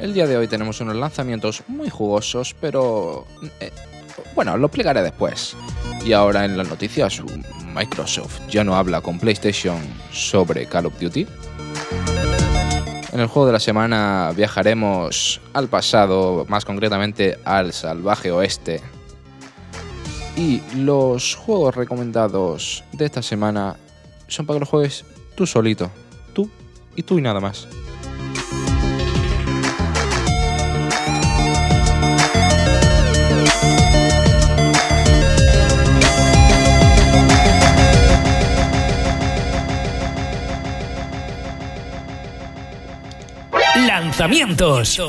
El día de hoy tenemos unos lanzamientos muy jugosos, pero eh, bueno, lo explicaré después. Y ahora en las noticias, Microsoft ya no habla con PlayStation sobre Call of Duty. En el juego de la semana viajaremos al pasado, más concretamente al salvaje oeste. Y los juegos recomendados de esta semana son para que los juegues tú solito, tú y tú y nada más. Lanzamientos.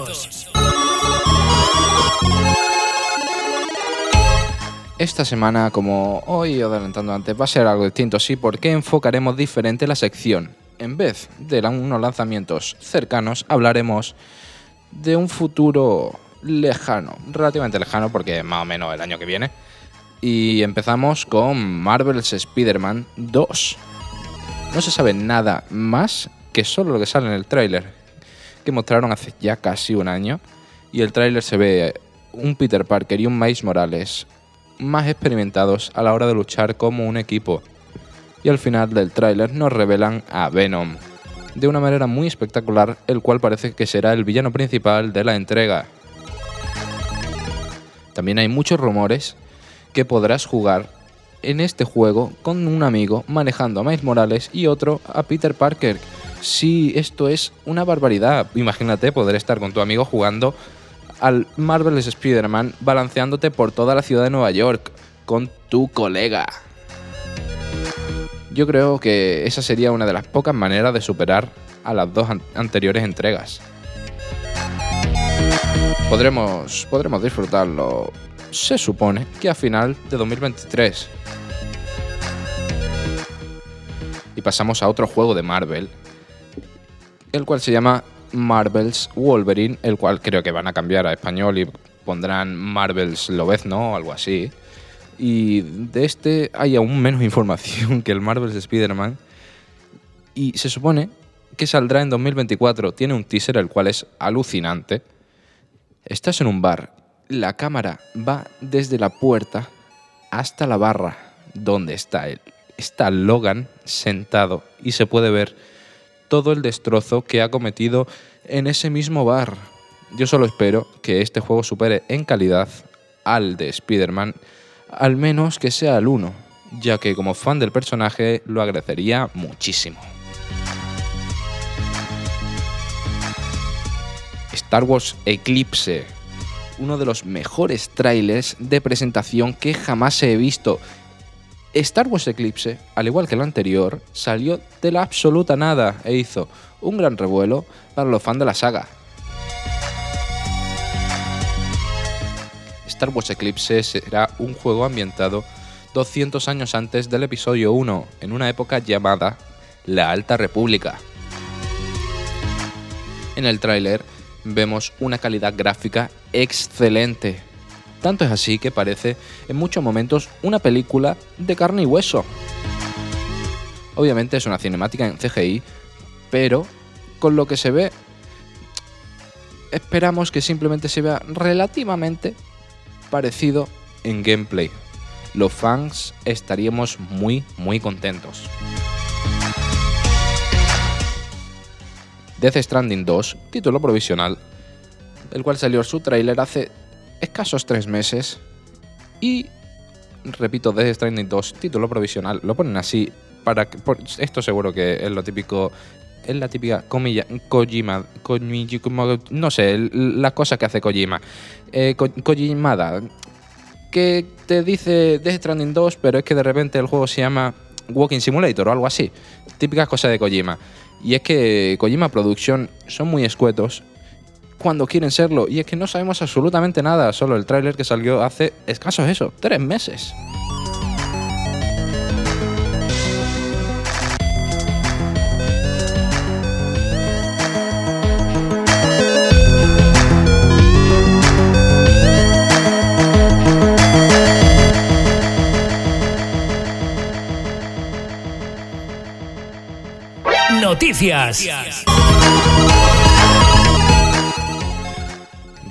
Esta semana, como hoy adelantando antes, va a ser algo distinto, sí, porque enfocaremos diferente la sección. En vez de unos lanzamientos cercanos, hablaremos de un futuro lejano, relativamente lejano, porque más o menos el año que viene. Y empezamos con Marvel's Spider-Man 2. No se sabe nada más que solo lo que sale en el tráiler, que mostraron hace ya casi un año. Y el tráiler se ve un Peter Parker y un Miles Morales más experimentados a la hora de luchar como un equipo. Y al final del tráiler nos revelan a Venom, de una manera muy espectacular, el cual parece que será el villano principal de la entrega. También hay muchos rumores que podrás jugar en este juego con un amigo manejando a Miles Morales y otro a Peter Parker, Sí, esto es una barbaridad. Imagínate poder estar con tu amigo jugando al Marvel's Spider-Man balanceándote por toda la ciudad de Nueva York con tu colega. Yo creo que esa sería una de las pocas maneras de superar a las dos anteriores entregas. Podremos, podremos disfrutarlo, se supone, que a final de 2023. Y pasamos a otro juego de Marvel el cual se llama Marvel's Wolverine, el cual creo que van a cambiar a español y pondrán Marvel's Lobezno o algo así. Y de este hay aún menos información que el Marvel's Spider-Man. Y se supone que saldrá en 2024. Tiene un teaser el cual es alucinante. Estás en un bar. La cámara va desde la puerta hasta la barra donde está él. Está Logan sentado y se puede ver todo el destrozo que ha cometido en ese mismo bar. Yo solo espero que este juego supere en calidad al de Spider-Man, al menos que sea el 1, ya que como fan del personaje lo agradecería muchísimo. Star Wars Eclipse, uno de los mejores trailers de presentación que jamás he visto Star Wars Eclipse, al igual que el anterior, salió de la absoluta nada e hizo un gran revuelo para los fans de la saga. Star Wars Eclipse será un juego ambientado 200 años antes del episodio 1, en una época llamada la Alta República. En el tráiler vemos una calidad gráfica excelente, tanto es así que parece en muchos momentos una película de carne y hueso. Obviamente es una cinemática en CGI, pero con lo que se ve, esperamos que simplemente se vea relativamente parecido en gameplay. Los fans estaríamos muy, muy contentos. Death Stranding 2, título provisional, el cual salió su tráiler hace escasos tres meses y, repito, Death Stranding 2, título provisional, lo ponen así para que, esto seguro que es lo típico, es la típica comilla, Kojima, como- no sé, el- la cosa que hace Kojima, eh, Ko- Kojimada, que te dice Death Stranding 2, pero es que de repente el juego se llama Walking Simulator o algo así. Típicas cosas de Kojima. Y es que Kojima Production son muy escuetos cuando quieren serlo. Y es que no sabemos absolutamente nada, solo el tráiler que salió hace escasos eso, tres meses. Noticias.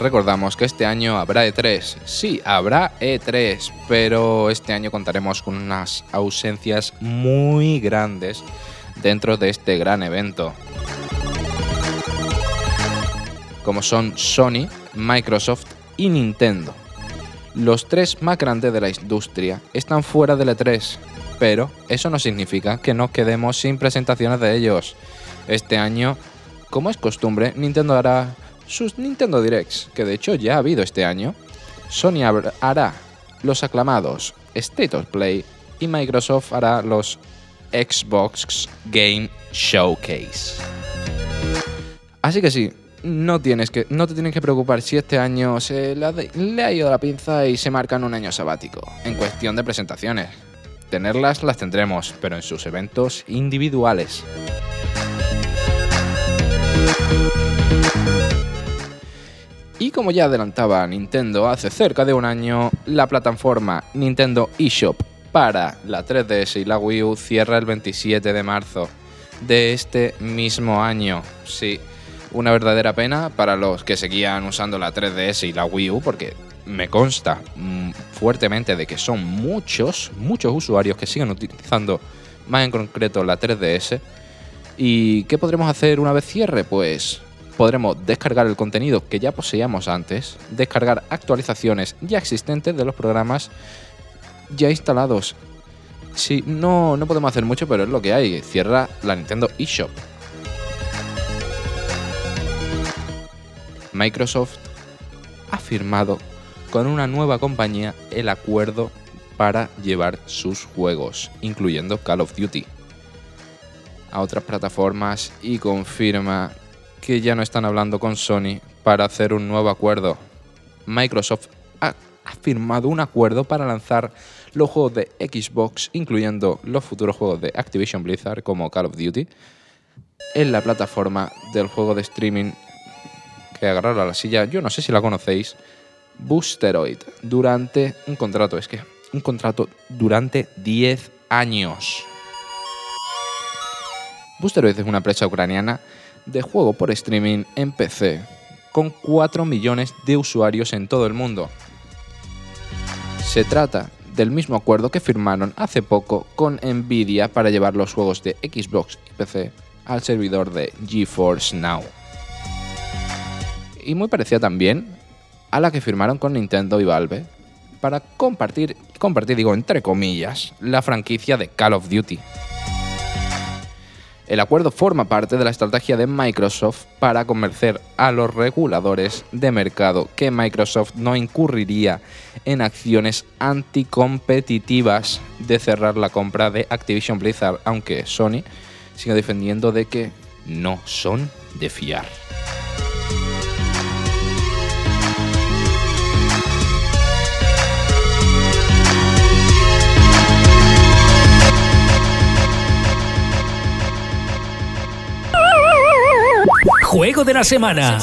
Recordamos que este año habrá E3. Sí, habrá E3, pero este año contaremos con unas ausencias muy grandes dentro de este gran evento. Como son Sony, Microsoft y Nintendo. Los tres más grandes de la industria están fuera del E3, pero eso no significa que nos quedemos sin presentaciones de ellos. Este año, como es costumbre, Nintendo hará sus Nintendo Directs, que de hecho ya ha habido este año. Sony hará los aclamados State of Play y Microsoft hará los Xbox Game Showcase. Así que sí, no, tienes que, no te tienes que preocupar si este año se le ha, le ha ido la pinza y se marcan un año sabático. En cuestión de presentaciones. Tenerlas las tendremos, pero en sus eventos individuales. Y como ya adelantaba Nintendo hace cerca de un año, la plataforma Nintendo eShop para la 3DS y la Wii U cierra el 27 de marzo de este mismo año. Sí, una verdadera pena para los que seguían usando la 3DS y la Wii U, porque me consta mm, fuertemente de que son muchos, muchos usuarios que siguen utilizando más en concreto la 3DS. ¿Y qué podremos hacer una vez cierre? Pues podremos descargar el contenido que ya poseíamos antes, descargar actualizaciones ya existentes de los programas ya instalados. Sí, no, no podemos hacer mucho, pero es lo que hay. Cierra la Nintendo eShop. Microsoft ha firmado con una nueva compañía el acuerdo para llevar sus juegos, incluyendo Call of Duty, a otras plataformas y confirma que ya no están hablando con Sony para hacer un nuevo acuerdo. Microsoft ha, firmado un acuerdo para lanzar los juegos de Xbox, incluyendo los futuros juegos de Activision Blizzard como Call of Duty, en la plataforma del juego de streaming que agarraron a la silla, yo no sé si la conocéis, Boosteroid, durante un contrato, es que un contrato durante 10 años. Boosteroid es una empresa ucraniana de juego por streaming en PC, con 4 millones de usuarios en todo el mundo. Se trata del mismo acuerdo que firmaron hace poco con Nvidia para llevar los juegos de Xbox y PC al servidor de GeForce Now. Y muy parecida también a la que firmaron con Nintendo y Valve para compartir, compartir digo entre comillas, la franquicia de Call of Duty. El acuerdo forma parte de la estrategia de Microsoft para convencer a los reguladores de mercado que Microsoft no incurriría en acciones anticompetitivas de cerrar la compra de Activision Blizzard, aunque Sony sigue defendiendo de que no son de fiar. Juego de la semana.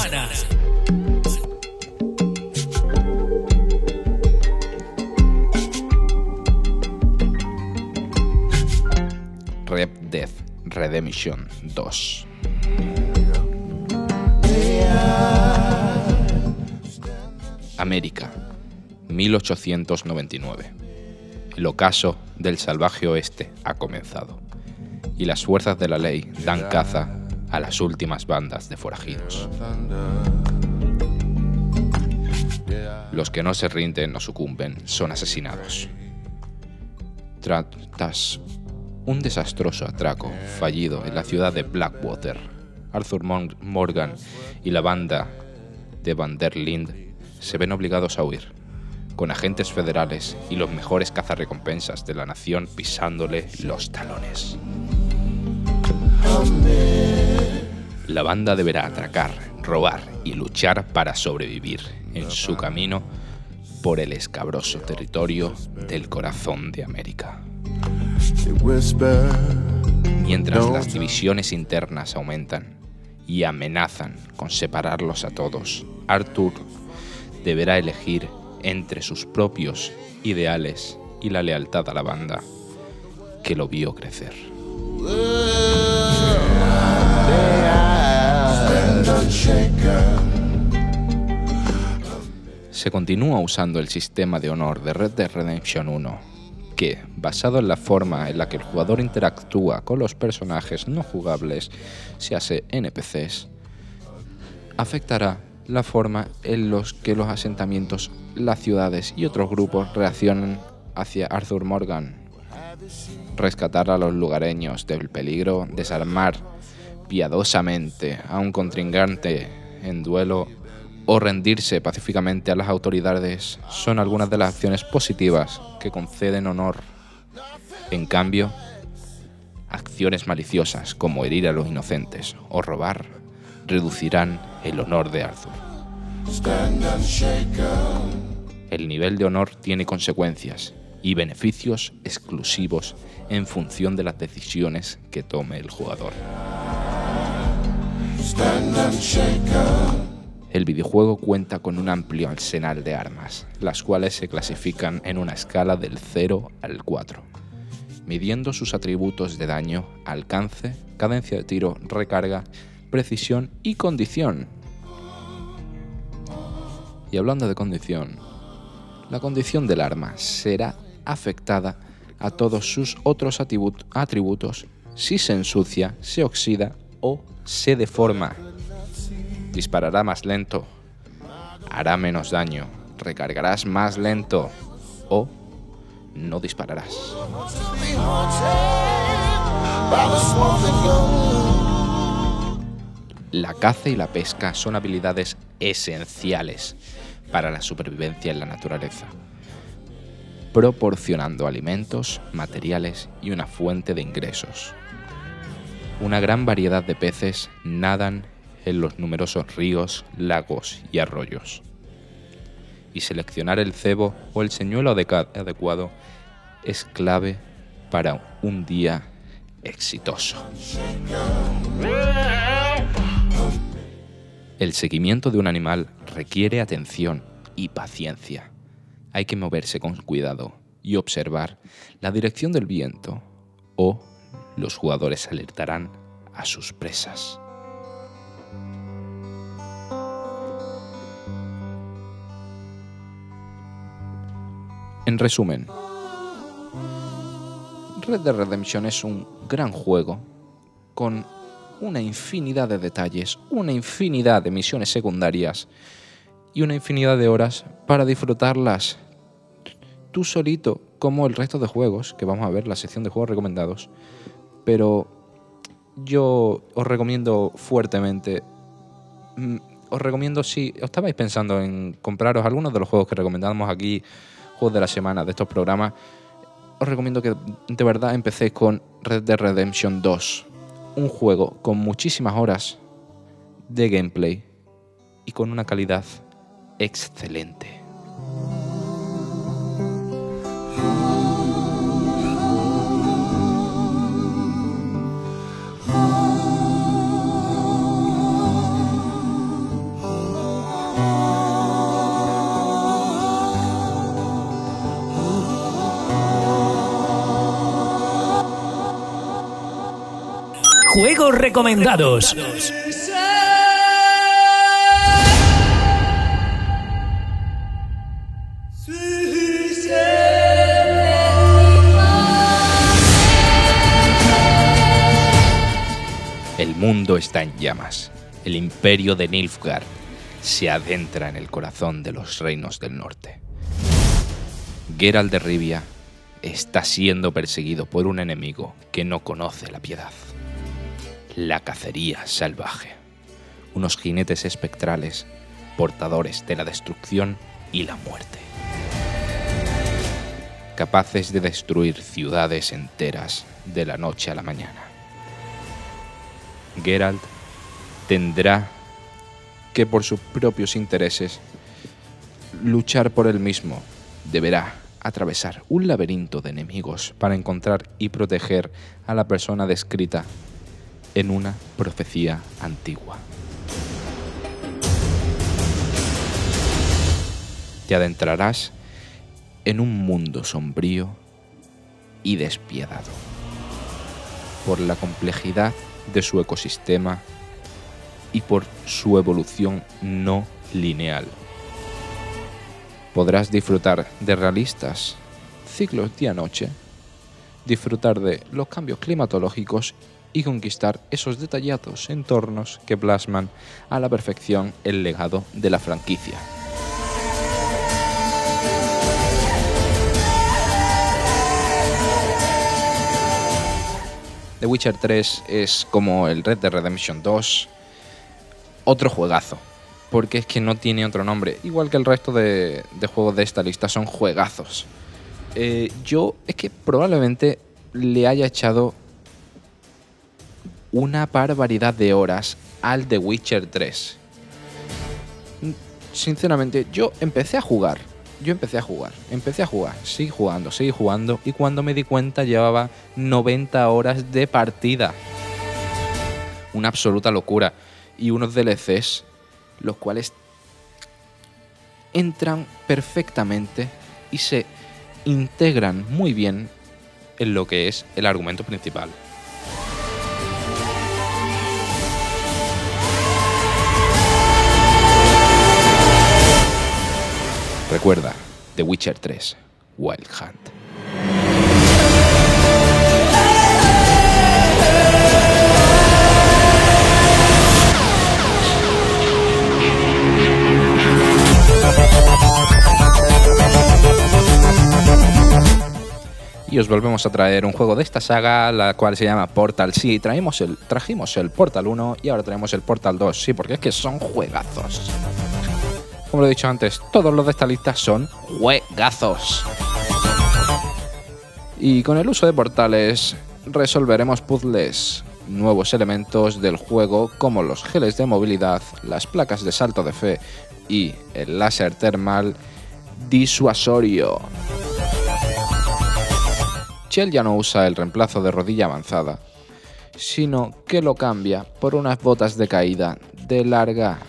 Red Dead Redemption 2. América, 1899. El ocaso del salvaje oeste ha comenzado y las fuerzas de la ley dan caza a las últimas bandas de forajidos. Los que no se rinden o sucumben son asesinados. Tra- Tras un desastroso atraco fallido en la ciudad de Blackwater, Arthur Morgan y la banda de Van der Linde se ven obligados a huir, con agentes federales y los mejores cazarrecompensas de la nación pisándole los talones. La banda deberá atracar, robar y luchar para sobrevivir en su camino por el escabroso territorio del corazón de América. Mientras las divisiones internas aumentan y amenazan con separarlos a todos, Arthur deberá elegir entre sus propios ideales y la lealtad a la banda que lo vio crecer. Se continúa usando el sistema de honor de Red Dead Redemption 1, que, basado en la forma en la que el jugador interactúa con los personajes no jugables, se hace NPCs, afectará la forma en los que los asentamientos, las ciudades y otros grupos reaccionan hacia Arthur Morgan. Rescatar a los lugareños del peligro, desarmar piadosamente a un contrincante en duelo o rendirse pacíficamente a las autoridades son algunas de las acciones positivas que conceden honor. En cambio, acciones maliciosas como herir a los inocentes o robar reducirán el honor de Arthur. El nivel de honor tiene consecuencias y beneficios exclusivos en función de las decisiones que tome el jugador. El videojuego cuenta con un amplio arsenal de armas, las cuales se clasifican en una escala del 0 al 4, midiendo sus atributos de daño, alcance, cadencia de tiro, recarga, precisión y condición. Y hablando de condición, la condición del arma será afectada a todos sus otros atribu- atributos si se ensucia, se oxida o se deforma. Disparará más lento, hará menos daño, recargarás más lento o no dispararás. La caza y la pesca son habilidades esenciales para la supervivencia en la naturaleza, proporcionando alimentos, materiales y una fuente de ingresos. Una gran variedad de peces nadan en los numerosos ríos, lagos y arroyos. Y seleccionar el cebo o el señuelo adecuado es clave para un día exitoso. El seguimiento de un animal requiere atención y paciencia. Hay que moverse con cuidado y observar la dirección del viento o los jugadores alertarán a sus presas. En resumen, Red Dead Redemption es un gran juego con una infinidad de detalles, una infinidad de misiones secundarias y una infinidad de horas para disfrutarlas tú solito como el resto de juegos, que vamos a ver la sección de juegos recomendados. Pero yo os recomiendo fuertemente, mm, os recomiendo si os estabais pensando en compraros algunos de los juegos que recomendamos aquí, juegos de la semana de estos programas, os recomiendo que de verdad empecéis con Red Dead Redemption 2. Un juego con muchísimas horas de gameplay y con una calidad excelente. Juegos recomendados. El mundo está en llamas. El imperio de Nilfgaard se adentra en el corazón de los reinos del norte. Geralt de Rivia está siendo perseguido por un enemigo que no conoce la piedad. La cacería salvaje. Unos jinetes espectrales, portadores de la destrucción y la muerte. Capaces de destruir ciudades enteras de la noche a la mañana. Geralt tendrá que por sus propios intereses luchar por él mismo. Deberá atravesar un laberinto de enemigos para encontrar y proteger a la persona descrita en una profecía antigua. Te adentrarás en un mundo sombrío y despiadado por la complejidad de su ecosistema y por su evolución no lineal. Podrás disfrutar de realistas ciclos día-noche, disfrutar de los cambios climatológicos y conquistar esos detallados entornos que plasman a la perfección el legado de la franquicia. The Witcher 3 es como el Red Dead Redemption 2, otro juegazo, porque es que no tiene otro nombre, igual que el resto de, juegos de esta lista son juegazos. Eh, yo es que probablemente le haya echado una barbaridad de horas al The Witcher 3. Sinceramente, yo empecé a jugar. Yo empecé a jugar, empecé a jugar, seguí jugando, seguí jugando y cuando me di cuenta llevaba 90 horas de partida. Una absoluta locura. Y unos DLCs, los cuales entran perfectamente y se integran muy bien en lo que es el argumento principal. Recuerda, The Witcher 3, Wild Hunt. Y os volvemos a traer un juego de esta saga, la cual se llama Portal. Sí, traímos el, trajimos el Portal 1 y ahora traemos el Portal 2. Sí, porque es que son juegazos. Como lo he dicho antes, todos los de esta lista son juegazos. Y con el uso de portales resolveremos puzzles, nuevos elementos del juego como los geles de movilidad, las placas de salto de fe y el láser termal disuasorio. Shell ya no usa el reemplazo de rodilla avanzada, sino que lo cambia por unas botas de caída de larga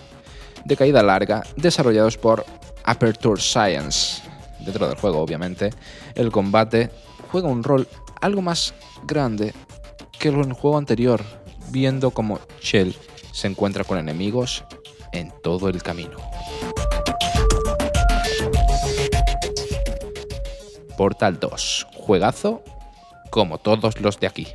de caída larga desarrollados por Aperture Science. Dentro del juego, obviamente, el combate juega un rol algo más grande que en el juego anterior, viendo como Shell se encuentra con enemigos en todo el camino. Portal 2, juegazo como todos los de aquí.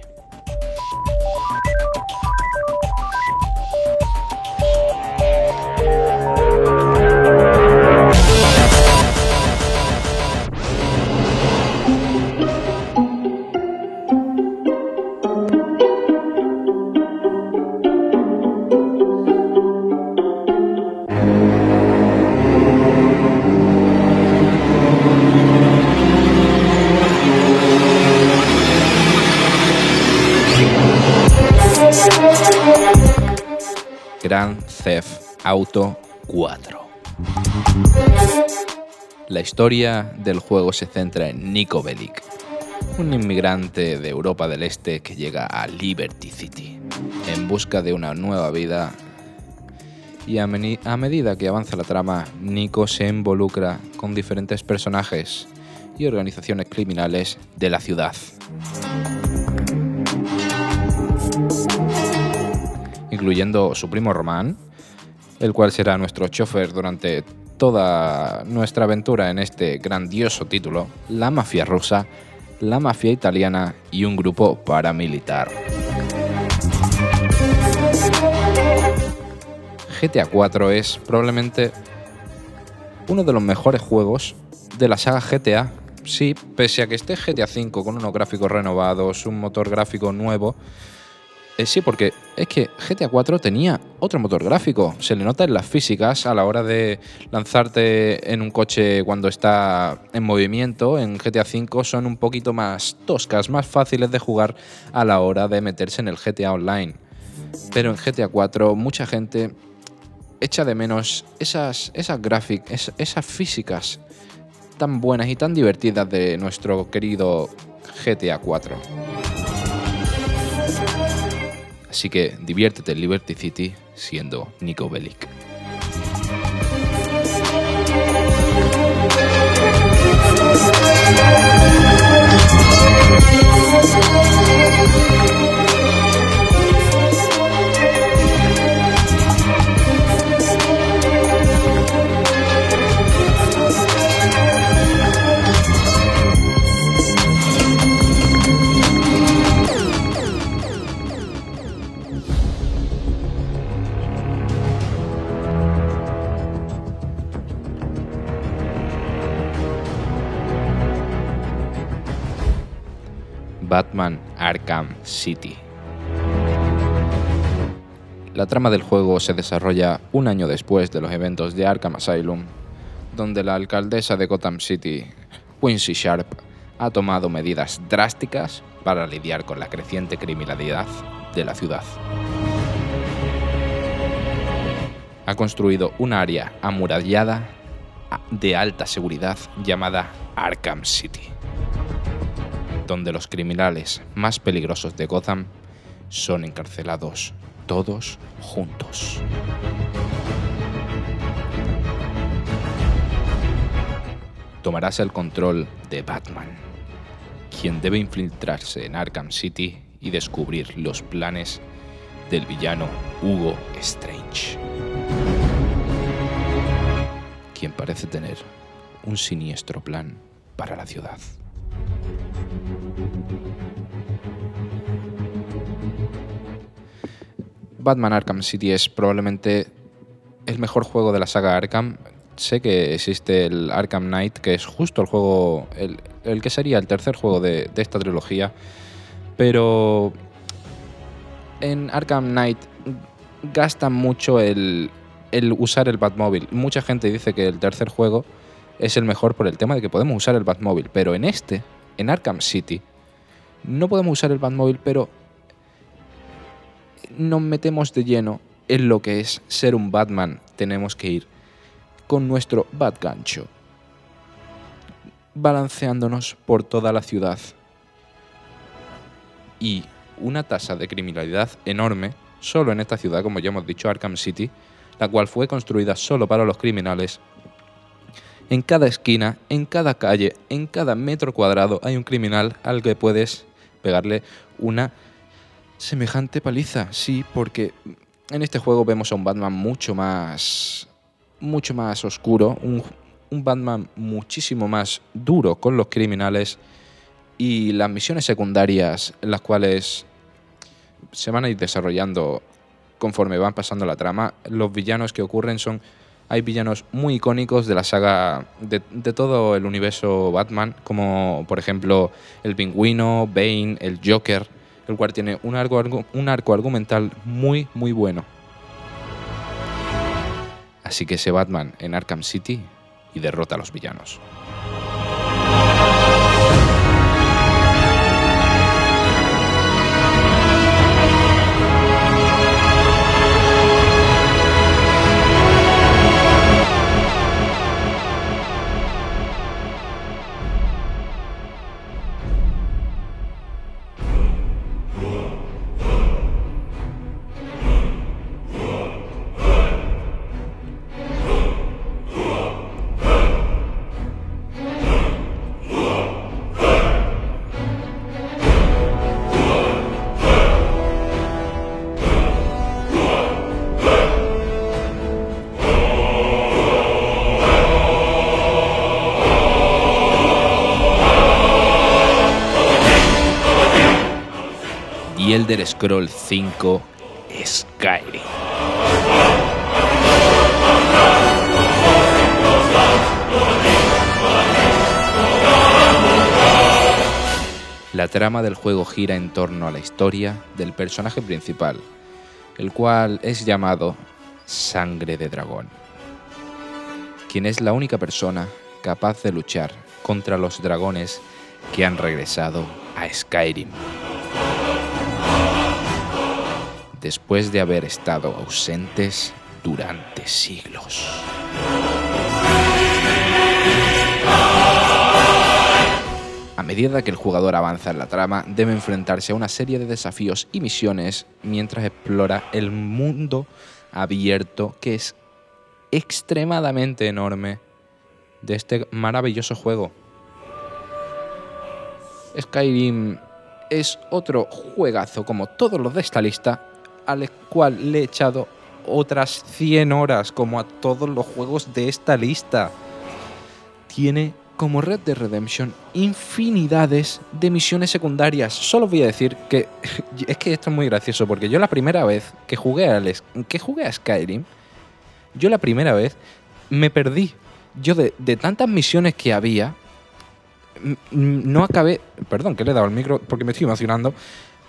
Auto 4. La historia del juego se centra en Nico Bellic, un inmigrante de Europa del Este que llega a Liberty City en busca de una nueva vida y a, a medida que avanza la trama, Nico se involucra con diferentes personajes y organizaciones criminales de la ciudad. incluyendo su primo Román, el cual será nuestro chofer durante toda nuestra aventura en este grandioso título, la mafia rusa, la mafia italiana y un grupo paramilitar. GTA 4 es probablemente uno de los mejores juegos de la saga GTA. Sí, pese a que esté GTA 5 con unos gráficos renovados, un motor gráfico nuevo, eh, sí, porque es que GTA 4 tenía otro motor gráfico. Se le nota en las físicas a la hora de lanzarte en un coche cuando está en movimiento. En GTA 5 son un poquito más toscas, más fáciles de jugar a la hora de meterse en el GTA Online. Pero en GTA 4 mucha gente echa de menos esas, esas gráficas, esas físicas tan buenas y tan divertidas de nuestro querido GTA 4. Así que diviértete en Liberty City siendo Nico Bellic. La trama del juego se desarrolla un año después de los eventos de Arkham Asylum, donde la alcaldesa de Gotham City, Quincy Sharp, ha tomado medidas drásticas para lidiar con la creciente criminalidad de la ciudad. Ha construido un área amurallada de alta seguridad llamada Arkham City donde los criminales más peligrosos de Gotham son encarcelados todos juntos. Tomarás el control de Batman, quien debe infiltrarse en Arkham City y descubrir los planes del villano Hugo Strange, quien parece tener un siniestro plan para la ciudad. Batman Arkham City es probablemente el mejor juego de la saga Arkham. Sé que existe el Arkham Knight, que es justo el juego, el, que sería el tercer juego de, esta trilogía, pero en Arkham Knight gasta mucho el, el usar el Batmóvil. Mucha gente dice que el tercer juego es el mejor por el tema de que podemos usar el Batmóvil, pero en este, en Arkham City, no podemos usar el Batmóvil, pero nos metemos de lleno en lo que es ser un Batman. Tenemos que ir con nuestro Batgancho, balanceándonos por toda la ciudad. Y una tasa de criminalidad enorme, solo en esta ciudad, como ya hemos dicho, Arkham City, la cual fue construida solo para los criminales. En cada esquina, en cada calle, en cada metro cuadrado hay un criminal al que puedes pegarle una semejante paliza, sí, porque en este juego vemos a un Batman mucho más mucho más oscuro, un, un, Batman muchísimo más duro con los criminales y las misiones secundarias las cuales se van a ir desarrollando conforme van pasando la trama. Los villanos que ocurren son hay villanos muy icónicos de la saga de, todo el universo Batman, como por ejemplo el Pingüino, Bane, el Joker el cual tiene un arco, un arco argumental muy, muy bueno. Así que ese Batman en Arkham City y derrota a los villanos. Elder Scroll 5 Skyrim. La trama del juego gira en torno a la historia del personaje principal, el cual es llamado Sangre de Dragón, quien es la única persona capaz de luchar contra los dragones que han regresado a Skyrim. Después de haber estado ausentes durante siglos. A medida que el jugador avanza en la trama, debe enfrentarse a una serie de desafíos y misiones mientras explora el mundo abierto que es extremadamente enorme de este maravilloso juego. Skyrim es otro juegazo como todos los de esta lista, al cual le he echado otras 100 horas como a todos los juegos de esta lista. Tiene como Red Dead Redemption infinidades de misiones secundarias. Solo voy a decir que es que esto es muy gracioso porque yo la primera vez que jugué a, que jugué a Skyrim, yo la primera vez me perdí. Yo de, de tantas misiones que había, no acabé, perdón que le he dado el micro porque me estoy emocionando,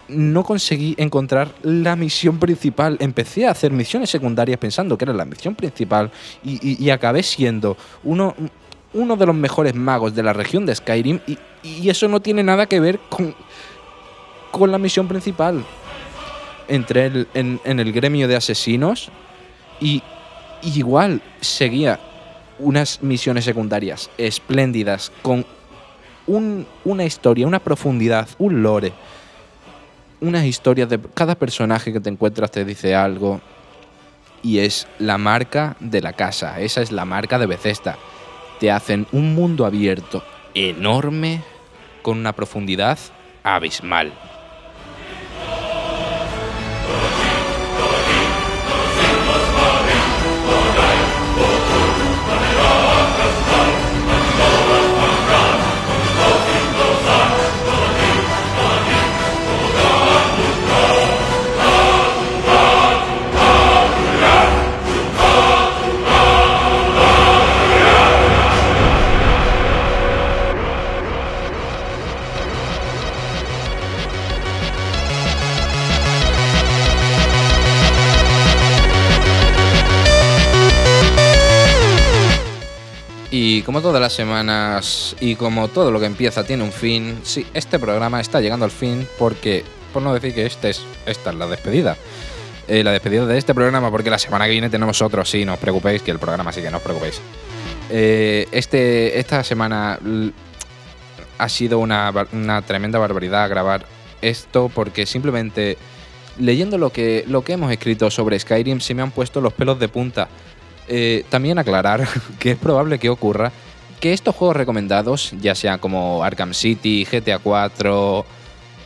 no conseguí encontrar la misión principal. Empecé a hacer misiones secundarias pensando que era la misión principal y, acabé siendo uno, uno de los mejores magos de la región de Skyrim y, eso no tiene nada que ver con, con la misión principal. Entré el, en, en, el gremio de asesinos y igual seguía unas misiones secundarias espléndidas con un, una historia, una profundidad, un lore, unas historias de cada personaje que te encuentras te dice algo y es la marca de la casa, esa es la marca de Bethesda te hacen un mundo abierto enorme con una profundidad abismal. Todas las semanas y como todo lo que empieza tiene un fin, sí, este programa está llegando al fin porque, por no decir que este es, esta es la despedida. Eh, la despedida de este programa porque la semana que viene tenemos otro, sí, no os preocupéis, que el programa sí que no os preocupéis. Eh, este, esta semana ha sido una, una tremenda barbaridad grabar esto porque simplemente leyendo lo que, lo que hemos escrito sobre Skyrim se me han puesto los pelos de punta. Eh, también aclarar que es probable que ocurra que estos juegos recomendados, ya sean como Arkham City, GTA 4,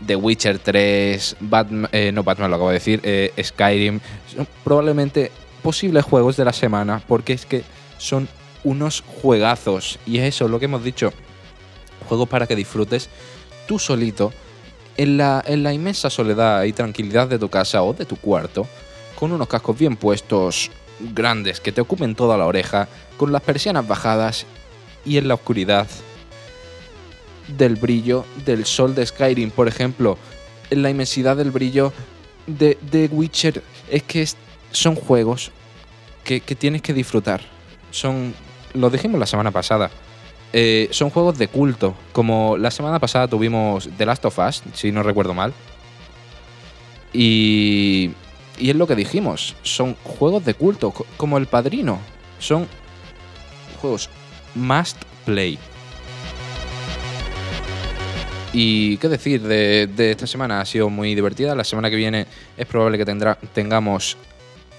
The Witcher 3, Batman, eh, no Batman lo acabo de decir, eh, Skyrim, son probablemente posibles juegos de la semana porque es que son unos juegazos. Y es eso lo que hemos dicho, juegos para que disfrutes tú solito en la, en la inmensa soledad y tranquilidad de tu casa o de tu cuarto, con unos cascos bien puestos, grandes que te ocupen toda la oreja, con las persianas bajadas y en la oscuridad del brillo del sol de Skyrim, por ejemplo, en la inmensidad del brillo de, de Witcher. Es que son juegos que, que, tienes que disfrutar. Son, lo dijimos la semana pasada, eh, son juegos de culto. Como la semana pasada tuvimos The Last of Us, si no recuerdo mal. Y y es lo que dijimos, son juegos de culto, como El Padrino. Son juegos must play. Y qué decir de, esta semana, ha sido muy divertida. La semana que viene es probable que tendrá, tengamos...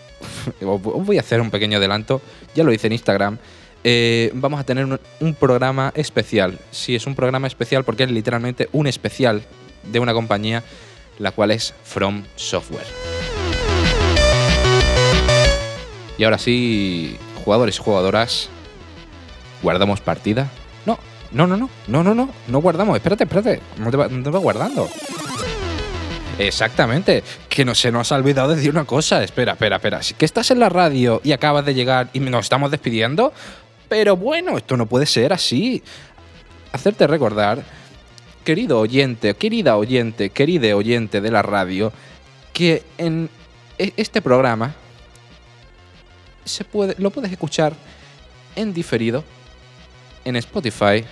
Os voy a hacer un pequeño adelanto, ya lo hice en Instagram. Eh, vamos a tener un, un programa especial. Sí, es un programa especial porque es literalmente un especial de una compañía, la cual es From Software. Y ahora sí, jugadores y jugadoras, ¿guardamos partida? No, no, no, no, no, no, no, no guardamos. Espérate, espérate, no te va, guardando. Exactamente, que no se nos ha olvidado decir una cosa. Espera, espera, espera. Que estás en la radio y acabas de llegar y nos estamos despidiendo. Pero bueno, esto no puede ser así. Hacerte recordar querido oyente, querida oyente, querida oyente de la radio, que en e- este programa se puede, lo puedes escuchar en diferido en Spotify,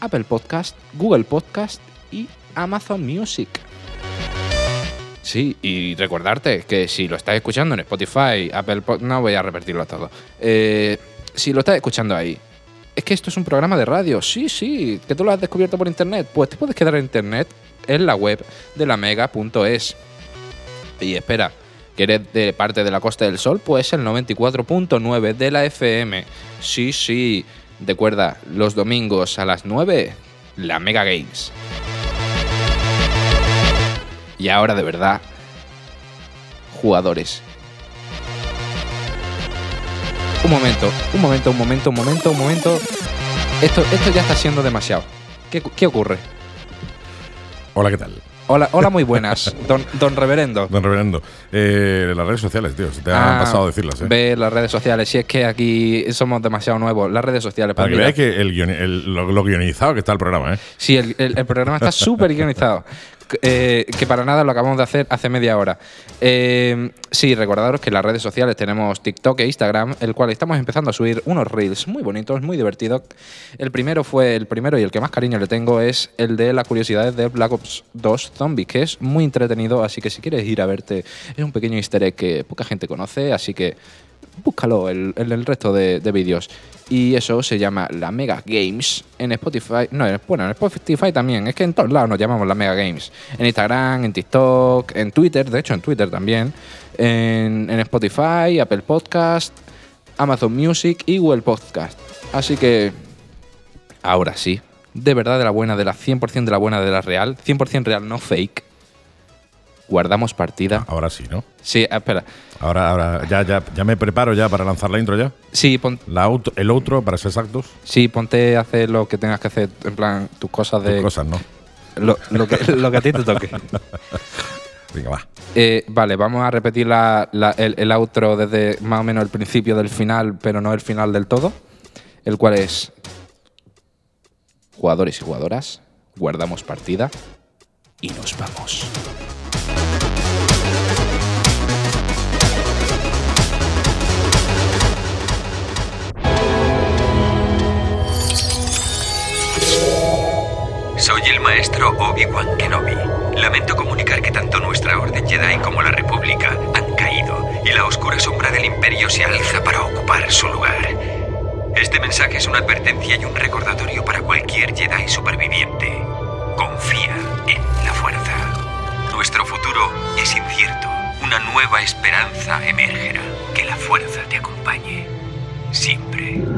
Apple Podcast, Google Podcast y Amazon Music. Sí, y recordarte que si lo estás escuchando en Spotify, Apple Podcast, no voy a repetirlo todo. Eh, si lo estás escuchando ahí, es que esto es un programa de radio. Sí, sí, que tú lo has descubierto por internet. Pues te puedes quedar en internet en la web de la mega.es. Y espera, que eres de parte de la Costa del Sol, pues el 94.9 de la FM. Sí, sí, recuerda, los domingos a las 9, la Mega Games. Y ahora de verdad, jugadores. Un momento, un momento, un momento, un momento, un momento. Esto, esto ya está siendo demasiado. ¿Qué, qué ocurre? Hola, ¿qué tal? Hola, hola, muy buenas, don, don Reverendo. Don Reverendo. Eh, las redes sociales, tío, se te han Ah, pasado a decirlas, ¿eh? Ve las redes sociales. Si es que aquí somos demasiado nuevos. Las redes sociales. Para pues que mira, veáis que el guioni- el- lo, lo guionizado que está el programa, ¿eh? Sí, el, el- el programa está súper guionizado. Eh, que para nada lo acabamos de hacer hace media hora. Eh, sí, recordaros que en las redes sociales tenemos TikTok e Instagram, el cual estamos empezando a subir unos reels muy bonitos, muy divertidos. El primero fue el primero y el que más cariño le tengo es el de las curiosidades de Black Ops 2 Zombies, que es muy entretenido, así que si quieres ir a verte, es un pequeño easter egg que poca gente conoce, así que búscalo en el, el resto de, de vídeos. Y eso se llama la Mega Games en Spotify. No, en- bueno, en Spotify también. Es que en todos lados nos llamamos la Mega Games. En Instagram, en TikTok, en Twitter, de hecho en Twitter también. En, en Spotify, Apple Podcast, Amazon Music y Google Podcast. Así que, ahora sí, de verdad de la buena, de la 100% de la buena, de la real, 100% real, no fake. Guardamos partida. Ahora sí, ¿no? Sí, espera. Ahora, ahora ya, ya, ya me preparo ya para lanzar la intro ya. Sí, pon- La auto- el outro, para ser exactos, Sí, ponte a hacer lo que tengas que hacer, en plan, tus cosas de. tus cosas, ¿no? Lo, lo que, lo que a ti te toque. Venga, va. Eh, vale, vamos a repetir la- la- el, el outro desde más o menos el principio del final, pero no el final del todo. El cual es. Jugadores y jugadoras, guardamos partida y nos vamos. Maestro Obi-Wan Kenobi. Lamento comunicar que tanto nuestra Orden Jedi como la República han caído y la oscura sombra del Imperio se alza para ocupar su lugar. Este mensaje es una advertencia y un recordatorio para cualquier Jedi superviviente. Confía en la fuerza. Nuestro futuro es incierto. Una nueva esperanza emergerá. Que la fuerza te acompañe. Siempre.